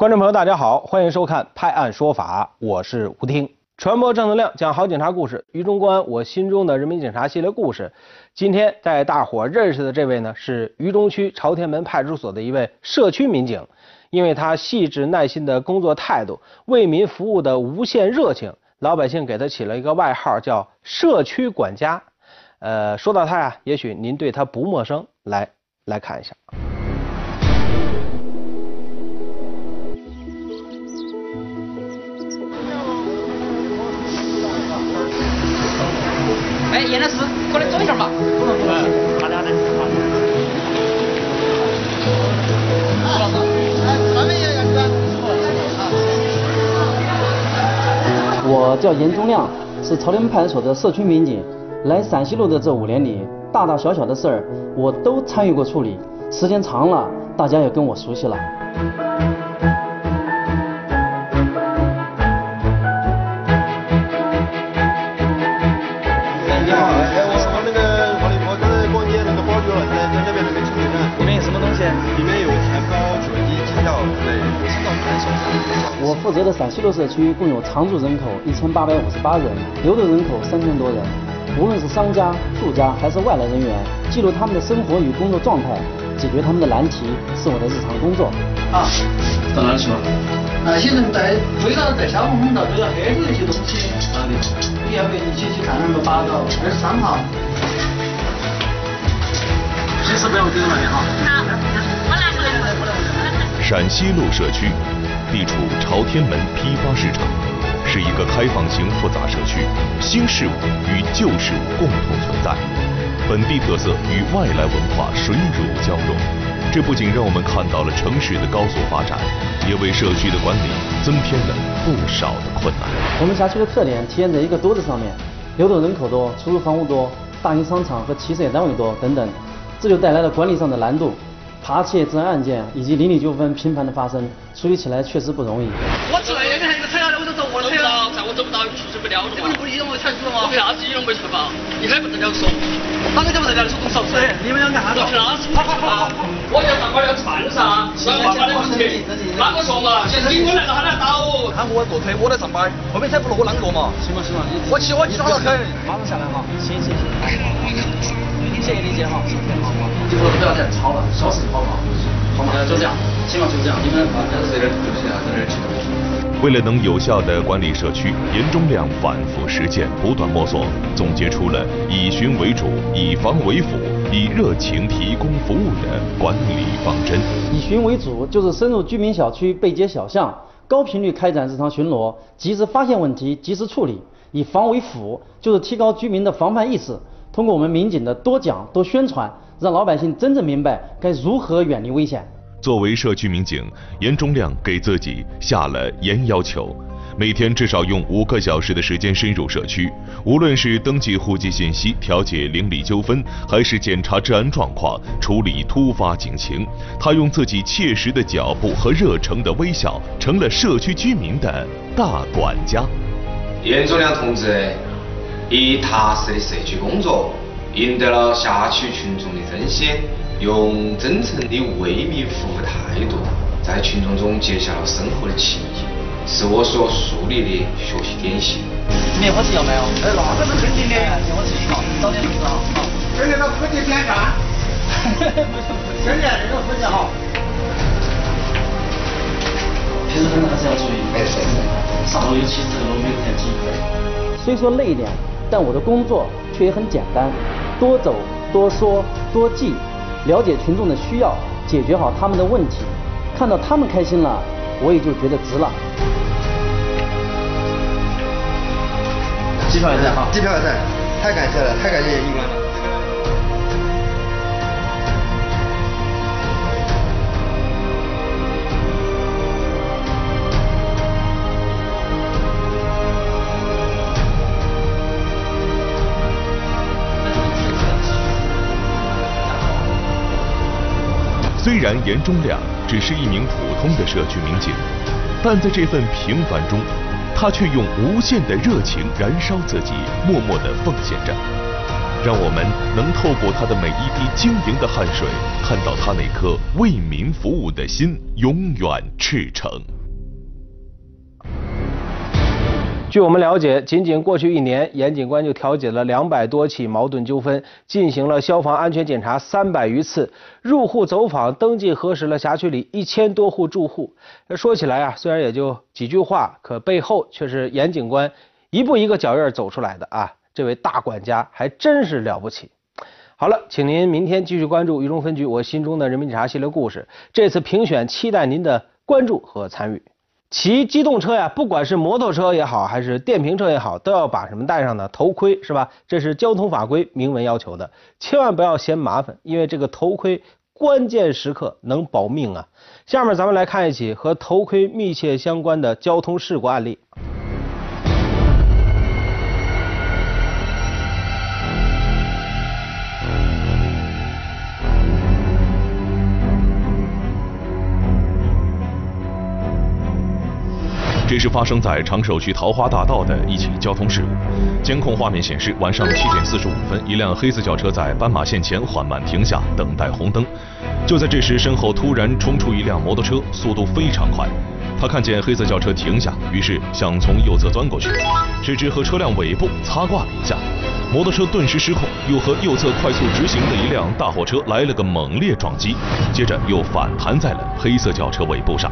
观众朋友，大家好，欢迎收看《拍案说法》，我是吴听。传播正能量，讲好警察故事。于中公安，我心中的人民警察系列故事。今天带大伙认识的这位呢，是榆中区朝天门派出所的一位社区民警。因为他细致耐心的工作态度，为民服务的无限热情，老百姓给他起了一个外号，叫“社区管家”。呃，说到他呀，也许您对他不陌生。来，来看一下。叫严忠亮，是朝天门派出所的社区民警。来陕西路的这五年里，大大小小的事儿我都参与过处理，时间长了，大家也跟我熟悉了。我负责的陕西路社区共有常住人口一千八百五十八人，流动人口三千多人。无论是商家、住家还是外来人员，记录他们的生活与工作状态，解决他们的难题，是我的日常工作。啊，到哪里去了？那些人在围绕在消防通道都要黑着一些东西。哪里？你要不要一起去看那个八道二十三号？随时不要丢那边哈。好，我来，我来，我来，我来。陕西路社区。地处朝天门批发市场，是一个开放型复杂社区，新事物与旧事物共同存在，本地特色与外来文化水乳交融。这不仅让我们看到了城市的高速发展，也为社区的管理增添了不少的困难。我们辖区的特点体现在一个多字上面，流动人口多，出租房屋多，大型商场和企事业单位多等等，这就带来了管理上的难度。扒窃、治安案件以及邻里纠纷频繁的发生，处理起来确实不容易。我知道，那边还有一个踩下来，我就走过了。我知道，在我走不到，出去不了的嘛。你不是一动没踩死了吗？我凭啥子一动没踩吧？你还不得了说？哪个就不在家里说动手？对，你们两个啥子？凭啥子？好好好好。我要上班要吃饭噻，上班的问题。哪个说嘛？警官来了，他来打我。看我坐车，我在上班，后面踩不落我啷个嘛？行吧行吧，我骑我骑好了很，马上下来哈。行行行，谢谢理解哈，谢谢好好。就说不要再吵了，小事好不好？就这样，希望，就这样。你们啊，在这休息啊，在这吃东西。为了能有效的管理社区，严忠亮反复实践，不断摸索，总结出了以巡为主、以防为辅、以热情提供服务的管理方针。以巡为主，就是深入居民小区、背街小巷，高频率开展日常巡逻，及时发现问题，及时处理；以防为辅，就是提高居民的防范意识，通过我们民警的多讲、多宣传。让老百姓真正明白该如何远离危险。作为社区民警，严忠亮给自己下了严要求，每天至少用五个小时的时间深入社区，无论是登记户籍信息、调解邻里纠纷，还是检查治安状况、处理突发警情，他用自己切实的脚步和热诚的微笑，成了社区居民的大管家。严忠亮同志以踏实的社区工作。赢得了辖区群众的真心，用真诚的为民服务态度，在群众中结下了深厚的情谊，是我所树立的学习典型。灭火器有没有？哎，那个是肯定的。灭火器好，早点弄上。好，这里的科技先进。现在这个科技好。平时还是要注意。哎，是是。上楼尤其是这个雨天气。虽说累一点，但我的工作却也很简单。多走多说多记，了解群众的需要，解决好他们的问题，看到他们开心了，我也就觉得值了。机票也在哈，机票也在，太感谢了，太感谢严警官了。虽然严忠亮只是一名普通的社区民警，但在这份平凡中，他却用无限的热情燃烧自己，默默地奉献着。让我们能透过他的每一滴晶莹的汗水，看到他那颗为民服务的心永远赤诚。据我们了解，仅仅过去一年，严警官就调解了两百多起矛盾纠纷，进行了消防安全检查三百余次，入户走访、登记核实了辖区里一千多户住户。说起来啊，虽然也就几句话，可背后却是严警官一步一个脚印走出来的啊！这位大管家还真是了不起。好了，请您明天继续关注《渝中分局我心中的人民警察》系列故事。这次评选期待您的关注和参与。骑机动车呀，不管是摩托车也好，还是电瓶车也好，都要把什么带上呢？头盔是吧？这是交通法规明文要求的，千万不要嫌麻烦，因为这个头盔关键时刻能保命啊！下面咱们来看一起和头盔密切相关的交通事故案例。这是发生在长寿区桃花大道的一起交通事故。监控画面显示，晚上七点四十五分，一辆黑色轿车在斑马线前缓慢停下，等待红灯。就在这时，身后突然冲出一辆摩托车，速度非常快。他看见黑色轿车停下，于是想从右侧钻过去，谁知和车辆尾部擦挂了一下，摩托车顿时失控，又和右侧快速直行的一辆大货车来了个猛烈撞击，接着又反弹在了黑色轿车尾部上。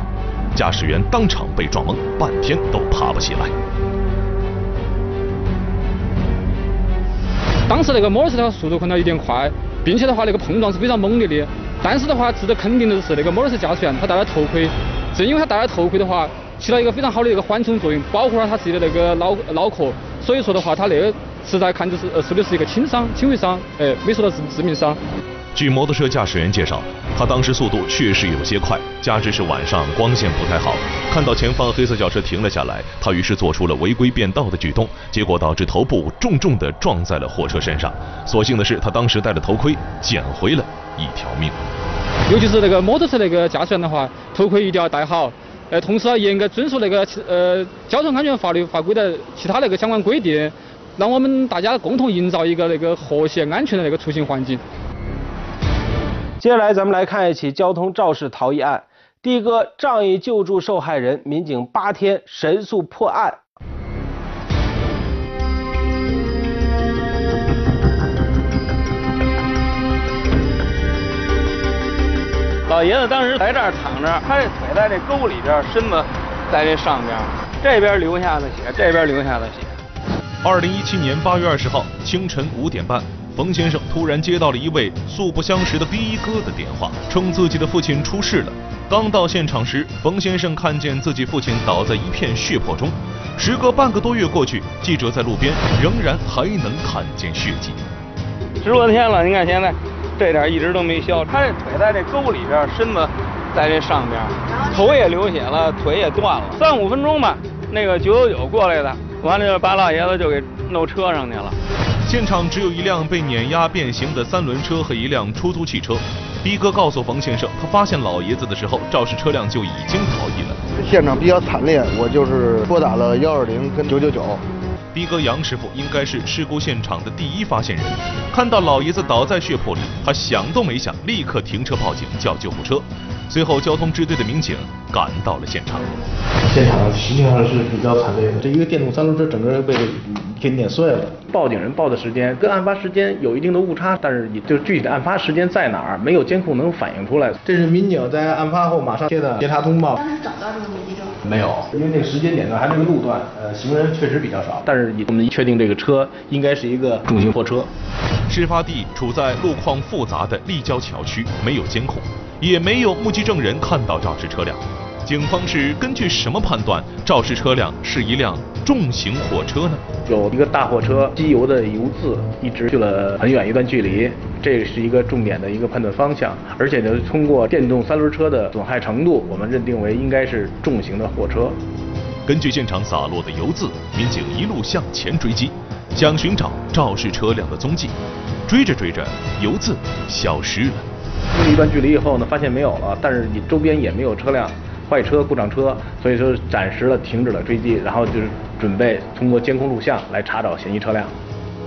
驾驶员当场被撞懵，半天都爬不起来。当时那个摩托车的速度可能有点快，并且的话那个碰撞是非常猛烈的。但是的话，值得肯定的是，那个摩托车驾驶员他戴了头盔，正因为他戴了头盔的话，起到一个非常好的一个缓冲作用，保护了他自己的那个脑脑壳。所以说的话，他那个实在看就是呃受的是一个轻伤、轻微伤，哎，没受到致致命伤。据摩托车驾驶员介绍，他当时速度确实有些快，加之是晚上光线不太好，看到前方黑色轿车停了下来，他于是做出了违规变道的举动，结果导致头部重重的撞在了货车身上。所幸的是，他当时戴了头盔，捡回了一条命。尤其是那个摩托车那个驾驶员的话，头盔一定要戴好，呃，同时要严格遵守那个呃交通安全法律法规的其他那个相关规定，让我们大家共同营造一个那个和谐安全的那个出行环境。接下来，咱们来看一起交通肇事逃逸案。的哥仗义救助受害人，民警八天神速破案。老爷子当时在这儿躺着，他这腿在这沟里边，身子在这上边，这边流下的血，这边流下的血。二零一七年八月二十号清晨五点半。冯先生突然接到了一位素不相识的逼哥的电话，称自己的父亲出事了。刚到现场时，冯先生看见自己父亲倒在一片血泊中。时隔半个多月过去，记者在路边仍然还能看见血迹。十多天了，你看现在这点一直都没消。他这腿在这沟里边，身子在这上边，头也流血了，腿也断了。三五分钟吧，那个九九九过来的，完了就把老爷子就给弄车上去了。现场只有一辆被碾压变形的三轮车和一辆出租汽车。逼哥告诉冯先生，他发现老爷子的时候，肇事车辆就已经逃逸了。现场比较惨烈，我就是拨打了幺二零跟九九九。逼哥杨师傅应该是事故现场的第一发现人，看到老爷子倒在血泊里，他想都没想，立刻停车报警叫救护车。随后，交通支队的民警赶到了现场。现场实际上是比较惨烈的，这一个电动三轮车整个被给碾碎了。报警人报的时间跟案发时间有一定的误差，但是也就具体的案发时间在哪儿，没有监控能反映出来。这是民警在案发后马上接的协查通报。当时找到这个目击证没有，因为那个时间点段还是个路段，呃，行人确实比较少。但是我们确定这个车应该是一个重型货车。事发地处在路况复杂的立交桥区，没有监控。也没有目击证人看到肇事车辆，警方是根据什么判断肇事车辆是一辆重型货车呢？有一个大货车机油的油渍一直去了很远一段距离，这是一个重点的一个判断方向。而且呢，通过电动三轮车的损害程度，我们认定为应该是重型的货车。根据现场洒落的油渍，民警一路向前追击，想寻找肇事车辆的踪迹。追着追着，油渍消失了。用了一段距离以后呢，发现没有了，但是你周边也没有车辆，坏车、故障车，所以说暂时的停止了追击，然后就是准备通过监控录像来查找嫌疑车辆。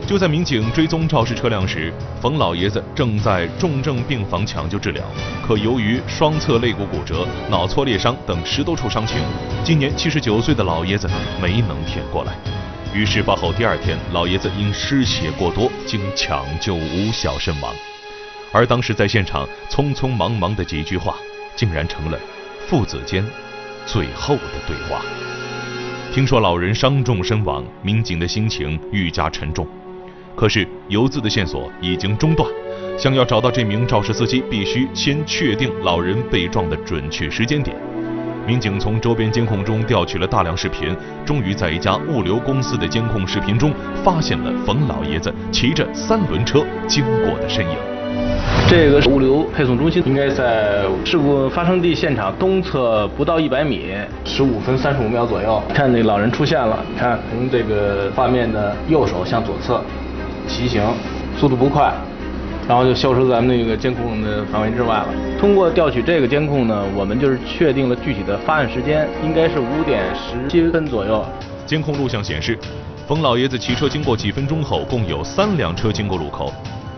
就在民警追踪肇事车辆时，冯老爷子正在重症病房抢救治疗，可由于双侧肋骨骨折、脑挫裂伤等十多处伤情，今年七十九岁的老爷子没能挺过来。于事发后第二天，老爷子因失血过多，经抢救无效身亡。而当时在现场匆匆忙忙的几句话，竟然成了父子间最后的对话。听说老人伤重身亡，民警的心情愈加沉重。可是游资的线索已经中断，想要找到这名肇事司机，必须先确定老人被撞的准确时间点。民警从周边监控中调取了大量视频，终于在一家物流公司的监控视频中，发现了冯老爷子骑着三轮车经过的身影。这个物流配送中心应该在事故发生地现场东侧不到一百米，十五分三十五秒左右。看那老人出现了，看从这个画面的右手向左侧。骑行速度不快，然后就消失在咱们那个监控的范围之外了。通过调取这个监控呢，我们就是确定了具体的发案时间，应该是五点十七分左右。监控录像显示，冯老爷子骑车经过几分钟后，共有三辆车经过路口。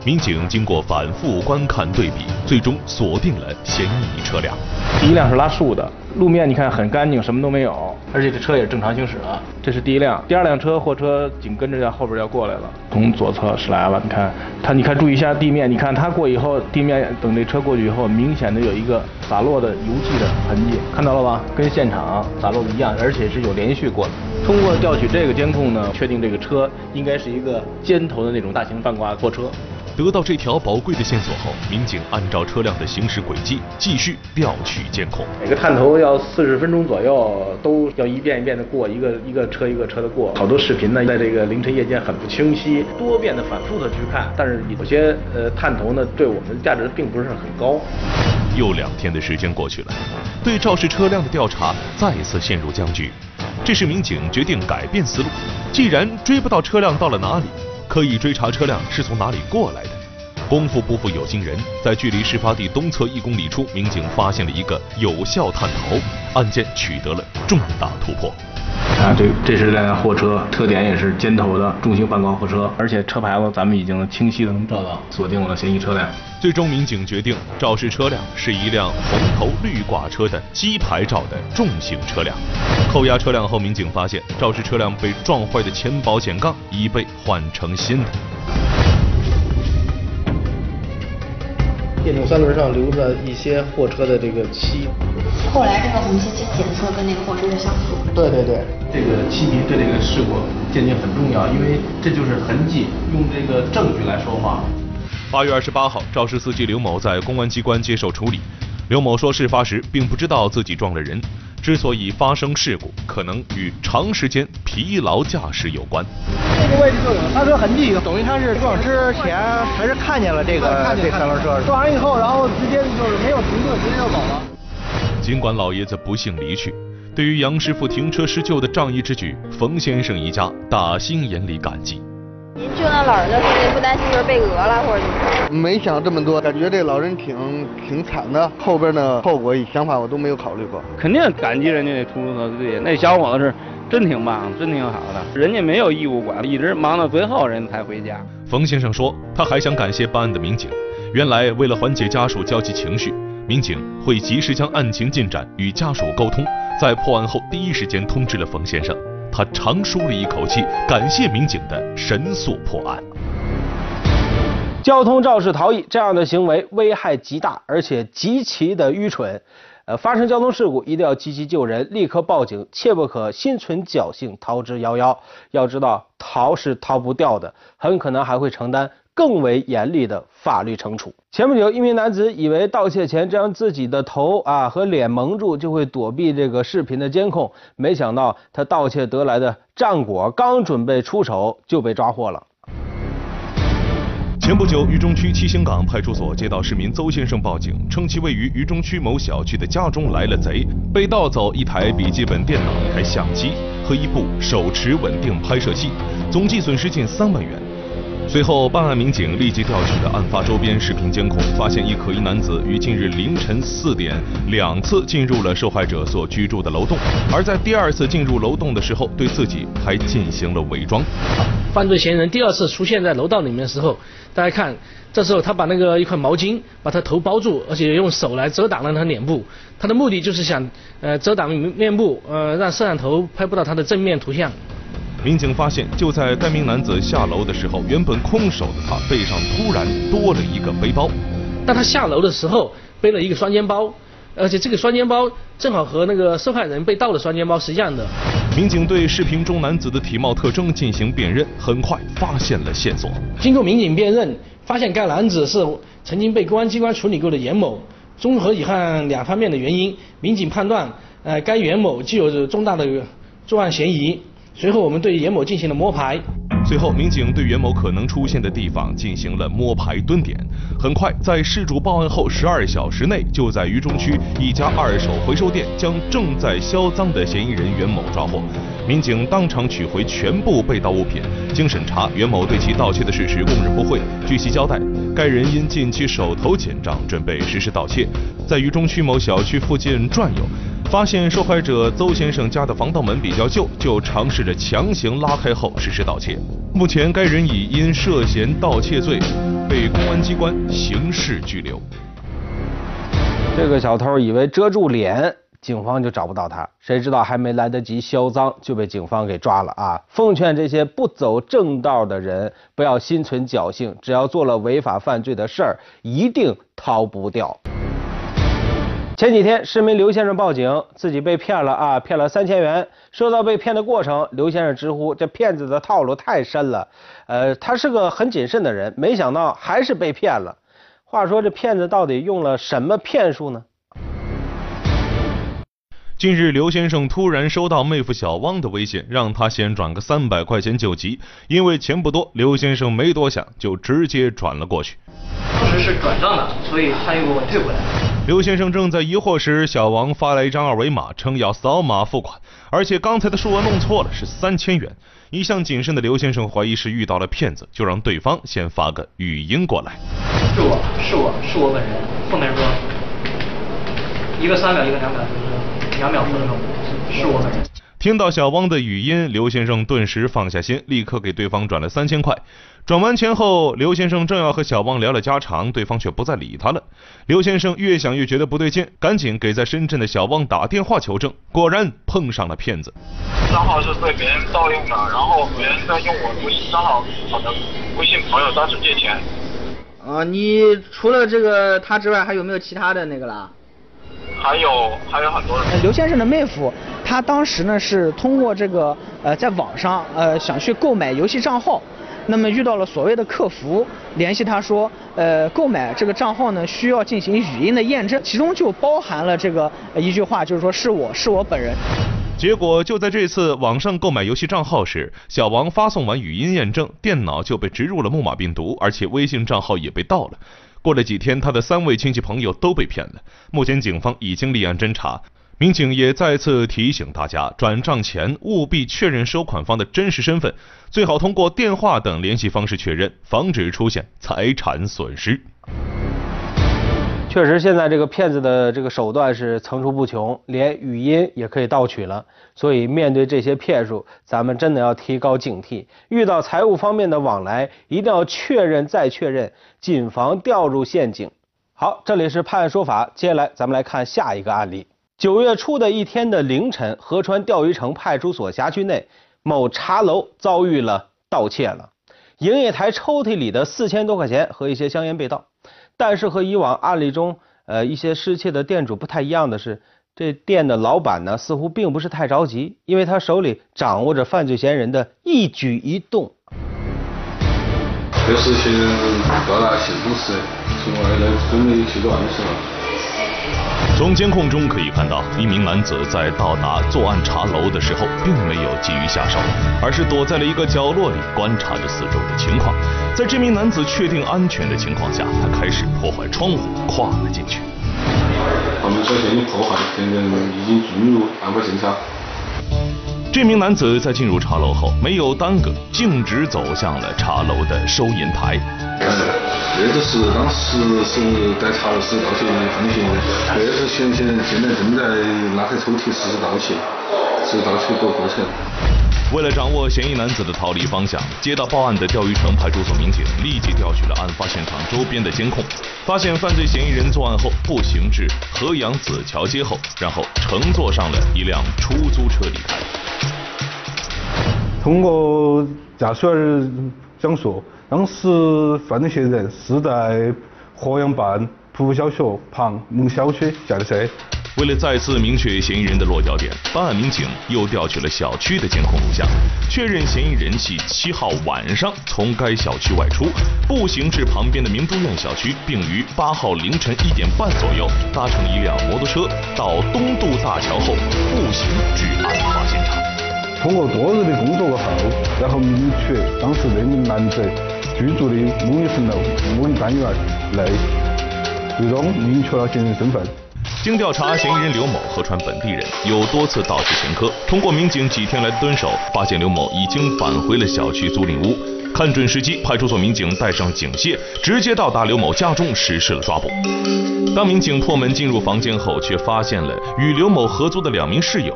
民警经过反复观看对比，最终锁定了嫌疑车辆。第一辆是拉树的，路面你看很干净，什么都没有，而且这车也正常行驶了。这是第一辆，第二辆车货车紧跟着在后边要过来了，从左侧驶来了。你看他，你看注意一下地面，你看他过以后，地面等这车过去以后，明显的有一个洒落的油迹的痕迹，看到了吧？跟现场洒落的一样，而且是有连续过的。通过调取这个监控呢，确定这个车应该是一个尖头的那种大型半挂货车。得到这条宝贵的线索后，民警按照车辆的行驶轨迹继续调取监控。每个探头要四十分钟左右，都要一遍一遍的过，一个一个车一个车的过。好多视频呢，在这个凌晨夜间很不清晰，多遍的反复的去看，但是有些呃探头呢，对我们的价值并不是很高。又两天的时间过去了，对肇事车辆的调查再次陷入僵局。这时，民警决定改变思路，既然追不到车辆到了哪里。可以追查车辆是从哪里过来的。功夫不负有心人，在距离事发地东侧一公里处，民警发现了一个有效探头，案件取得了重大突破。啊，这这是辆货车，特点也是尖头的重型半挂货车，而且车牌子咱们已经清晰的能找到，锁定了嫌疑车辆。最终，民警决定肇事车辆是一辆红头绿挂车的机牌照的重型车辆。扣押车辆后，民警发现肇事车辆被撞坏的前保险杠已被换成新的。电动三轮上留着一些货车的这个漆。后来这个红漆漆检测跟那个货车是相符。对对对，这个漆皮对这个事故鉴定很重要，因为这就是痕迹，用这个证据来说话。八月二十八号，肇事司机刘某在公安机关接受处理。刘某说，事发时并不知道自己撞了人。之所以发生事故，可能与长时间疲劳驾驶有关。这个位置就有刹车痕迹，等于他是撞之前还是看见了这个这三轮车，撞完以后，然后直接就是没有停顿，直接就走了。尽管老爷子不幸离去，对于杨师傅停车施救的仗义之举，冯先生一家打心眼里感激。您救那老人的时候，不担心就是被讹了或者怎么？没想这么多，感觉这老人挺挺惨的，后边的后果想法我都没有考虑过。肯定感激人家那出租车司机，那小伙子是真挺棒，真挺好的。人家没有义务管，一直忙到最后人才回家。冯先生说，他还想感谢办案的民警。原来为了缓解家属焦急情绪，民警会及时将案情进展与家属沟通，在破案后第一时间通知了冯先生。他长舒了一口气，感谢民警的神速破案。交通肇事逃逸这样的行为危害极大，而且极其的愚蠢。呃，发生交通事故一定要积极救人，立刻报警，切不可心存侥幸逃之夭夭。要知道，逃是逃不掉的，很可能还会承担。更为严厉的法律惩处。前不久，一名男子以为盗窃前将自己的头啊和脸蒙住就会躲避这个视频的监控，没想到他盗窃得来的战果刚准备出手就被抓获了。前不久，渝中区七星岗派出所接到市民邹先生报警，称其位于渝中区某小区的家中来了贼，被盗走一台笔记本电脑、一台相机和一部手持稳定拍摄器，总计损失近三万元。随后，办案民警立即调取了案发周边视频监控，发现一可疑男子于近日凌晨四点两次进入了受害者所居住的楼栋，而在第二次进入楼栋的时候，对自己还进行了伪装。犯罪嫌疑人第二次出现在楼道里面的时候，大家看，这时候他把那个一块毛巾把他头包住，而且用手来遮挡了他脸部，他的目的就是想呃遮挡面部，呃让摄像头拍不到他的正面图像。民警发现，就在该名男子下楼的时候，原本空手的他背上突然多了一个背包。当他下楼的时候，背了一个双肩包，而且这个双肩包正好和那个受害人被盗的双肩包是一样的。民警对视频中男子的体貌特征进行辨认，很快发现了线索。经过民警辨认，发现该男子是曾经被公安机关处理过的严某。综合以上两方面的原因，民警判断，呃，该袁某具有重大的作案嫌疑。随后，我们对严某进行了摸排。随后，民警对袁某可能出现的地方进行了摸排蹲点。很快，在事主报案后十二小时内，就在渝中区一家二手回收店将正在销赃的嫌疑人袁某抓获。民警当场取回全部被盗物品。经审查，袁某对其盗窃的事实供认不讳。据其交代，该人因近期手头紧张，准备实施盗窃，在渝中区某小区附近转悠。发现受害者邹先生家的防盗门比较旧，就尝试着强行拉开后实施盗窃。目前，该人已因涉嫌盗窃罪被公安机关刑事拘留。这个小偷以为遮住脸，警方就找不到他，谁知道还没来得及销赃，就被警方给抓了啊！奉劝这些不走正道的人，不要心存侥幸，只要做了违法犯罪的事儿，一定逃不掉。前几天，市民刘先生报警，自己被骗了啊，骗了三千元。说到被骗的过程，刘先生直呼这骗子的套路太深了。呃，他是个很谨慎的人，没想到还是被骗了。话说这骗子到底用了什么骗术呢？近日，刘先生突然收到妹夫小汪的微信，让他先转个三百块钱救急。因为钱不多，刘先生没多想，就直接转了过去。当时是转账的，所以他又给我退回来。刘先生正在疑惑时，小王发来一张二维码，称要扫码付款，而且刚才的数额弄错了，是三千元。一向谨慎的刘先生怀疑是遇到了骗子，就让对方先发个语音过来。是我是我是我本人，后面说一个三秒，一个两秒，就是两秒分钟，是我本人。听到小汪的语音，刘先生顿时放下心，立刻给对方转了三千块。转完钱后，刘先生正要和小汪聊聊家常，对方却不再理他了。刘先生越想越觉得不对劲，赶紧给在深圳的小汪打电话求证，果然碰上了骗子。账号是被别人盗用的，然后别人在用我微信账号我的微信朋友当时借钱。啊，你除了这个他之外，还有没有其他的那个啦？还有还有很多人。刘先生的妹夫，他当时呢是通过这个呃在网上呃想去购买游戏账号，那么遇到了所谓的客服联系他说，呃购买这个账号呢需要进行语音的验证，其中就包含了这个一句话，就是说是我是我本人。结果就在这次网上购买游戏账号时，小王发送完语音验证，电脑就被植入了木马病毒，而且微信账号也被盗了。过了几天，他的三位亲戚朋友都被骗了。目前警方已经立案侦查，民警也再次提醒大家，转账前务必确认收款方的真实身份，最好通过电话等联系方式确认，防止出现财产损失。确实，现在这个骗子的这个手段是层出不穷，连语音也可以盗取了。所以，面对这些骗术，咱们真的要提高警惕。遇到财务方面的往来，一定要确认再确认，谨防掉入陷阱。好，这里是判案说法，接下来咱们来看下一个案例。九月初的一天的凌晨，合川钓鱼城派出所辖区内某茶楼遭遇了盗窃了，营业台抽屉里的四千多块钱和一些香烟被盗。但是和以往案例中，呃，一些失窃的店主不太一样的是，这店的老板呢，似乎并不是太着急，因为他手里掌握着犯罪嫌疑人的一举一动。这事情到达现场时，从外来准备去做案时了。从监控中可以看到，一名男子在到达作案茶楼的时候，并没有急于下手，而是躲在了一个角落里观察着四周的情况。在这名男子确定安全的情况下，他开始破坏窗户，跨了进去。他们首先已破坏，现在已经进入案发现场。这名男子在进入茶楼后，没有耽搁，径直走向了茶楼的收银台。这个是当时是在茶楼是盗窃放行人，这是现现现在正在拉开抽屉实施盗窃，是盗窃个过程。为了掌握嫌疑男子的逃离方向，接到报案的钓鱼城派出所民警立即调取了案发现场周边的监控，发现犯罪嫌疑人作案后步行至河阳子桥街后，然后乘坐上了一辆出租车离开。通过驾驶员讲述，当时犯罪嫌疑人是在河阳办蒲小学旁某小区下的车。为了再次明确嫌疑人的落脚点，办案民警又调取了小区的监控录像，确认嫌疑人系七号晚上从该小区外出，步行至旁边的明珠苑小区，并于八号凌晨一点半左右搭乘一辆摩托车到东渡大桥后步行至案发现场。通过多日的工作过后，然后明确当时那名男子居住的某一层楼某一单元内，最终明确了嫌疑人身份。经调查，嫌疑人刘某河川本地人，有多次盗窃前科。通过民警几天来的蹲守，发现刘某已经返回了小区租赁屋。看准时机，派出所民警带上警械，直接到达刘某家中实施了抓捕。当民警破门进入房间后，却发现了与刘某合租的两名室友，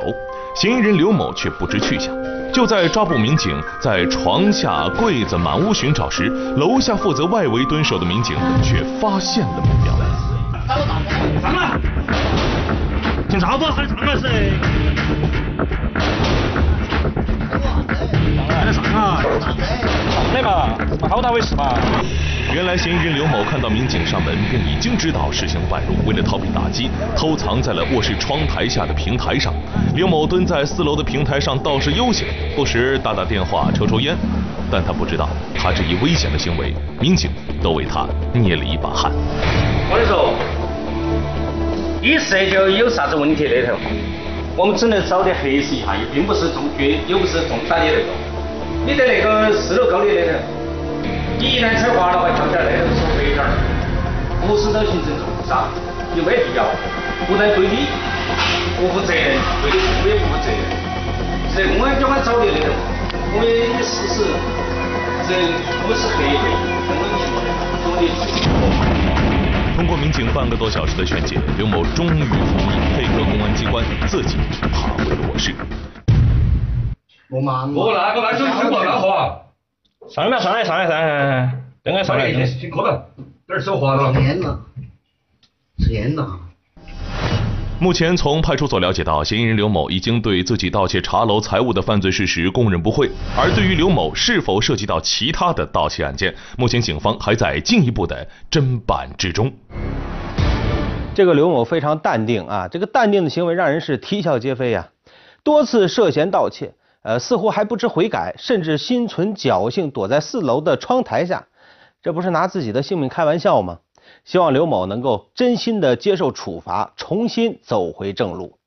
嫌疑人刘某却不知去向。就在抓捕民警在床下、柜子满屋寻找时，楼下负责外围蹲守的民警却发现了目标。什么！警察不喊上来噻！上啊！上来嘛！好大回事嘛！原来嫌疑人刘某看到民警上门，便已经知道事情败露。为了逃避打击，偷藏在了卧室窗台下的平台上。刘某蹲在四楼的平台上倒是悠闲，不时打打电话、抽抽烟。但他不知道，他这一危险的行为，民警都为他捏了一把汗。我跟你说。你这就有啥子问题那头？我们只能找点核实一下，也并不是重绝，又不是重大的那个。你在那个四楼高的那头，你一旦踩滑的话，跳下来那头是黑点儿，不是都形成重伤，就没必要。不但对你不负责任，对你父母也不负责任。在公安机关找的那头，我们也实施，这我们是核对，跟我们说的，说的。通过民警半个多小时的劝解，刘某终于同意配合公安机关，自己爬回卧室。我妈，我那个那就太过了，好上来上来上来上来，应该上来。辛苦了，这儿手滑了。天呐，天呐！目前，从派出所了解到，嫌疑人刘某已经对自己盗窃茶楼财物的犯罪事实供认不讳。而对于刘某是否涉及到其他的盗窃案件，目前警方还在进一步的侦办之中。这个刘某非常淡定啊，这个淡定的行为让人是啼笑皆非呀。多次涉嫌盗窃，呃，似乎还不知悔改，甚至心存侥幸躲在四楼的窗台下，这不是拿自己的性命开玩笑吗？希望刘某能够真心的接受处罚，重新走回正路。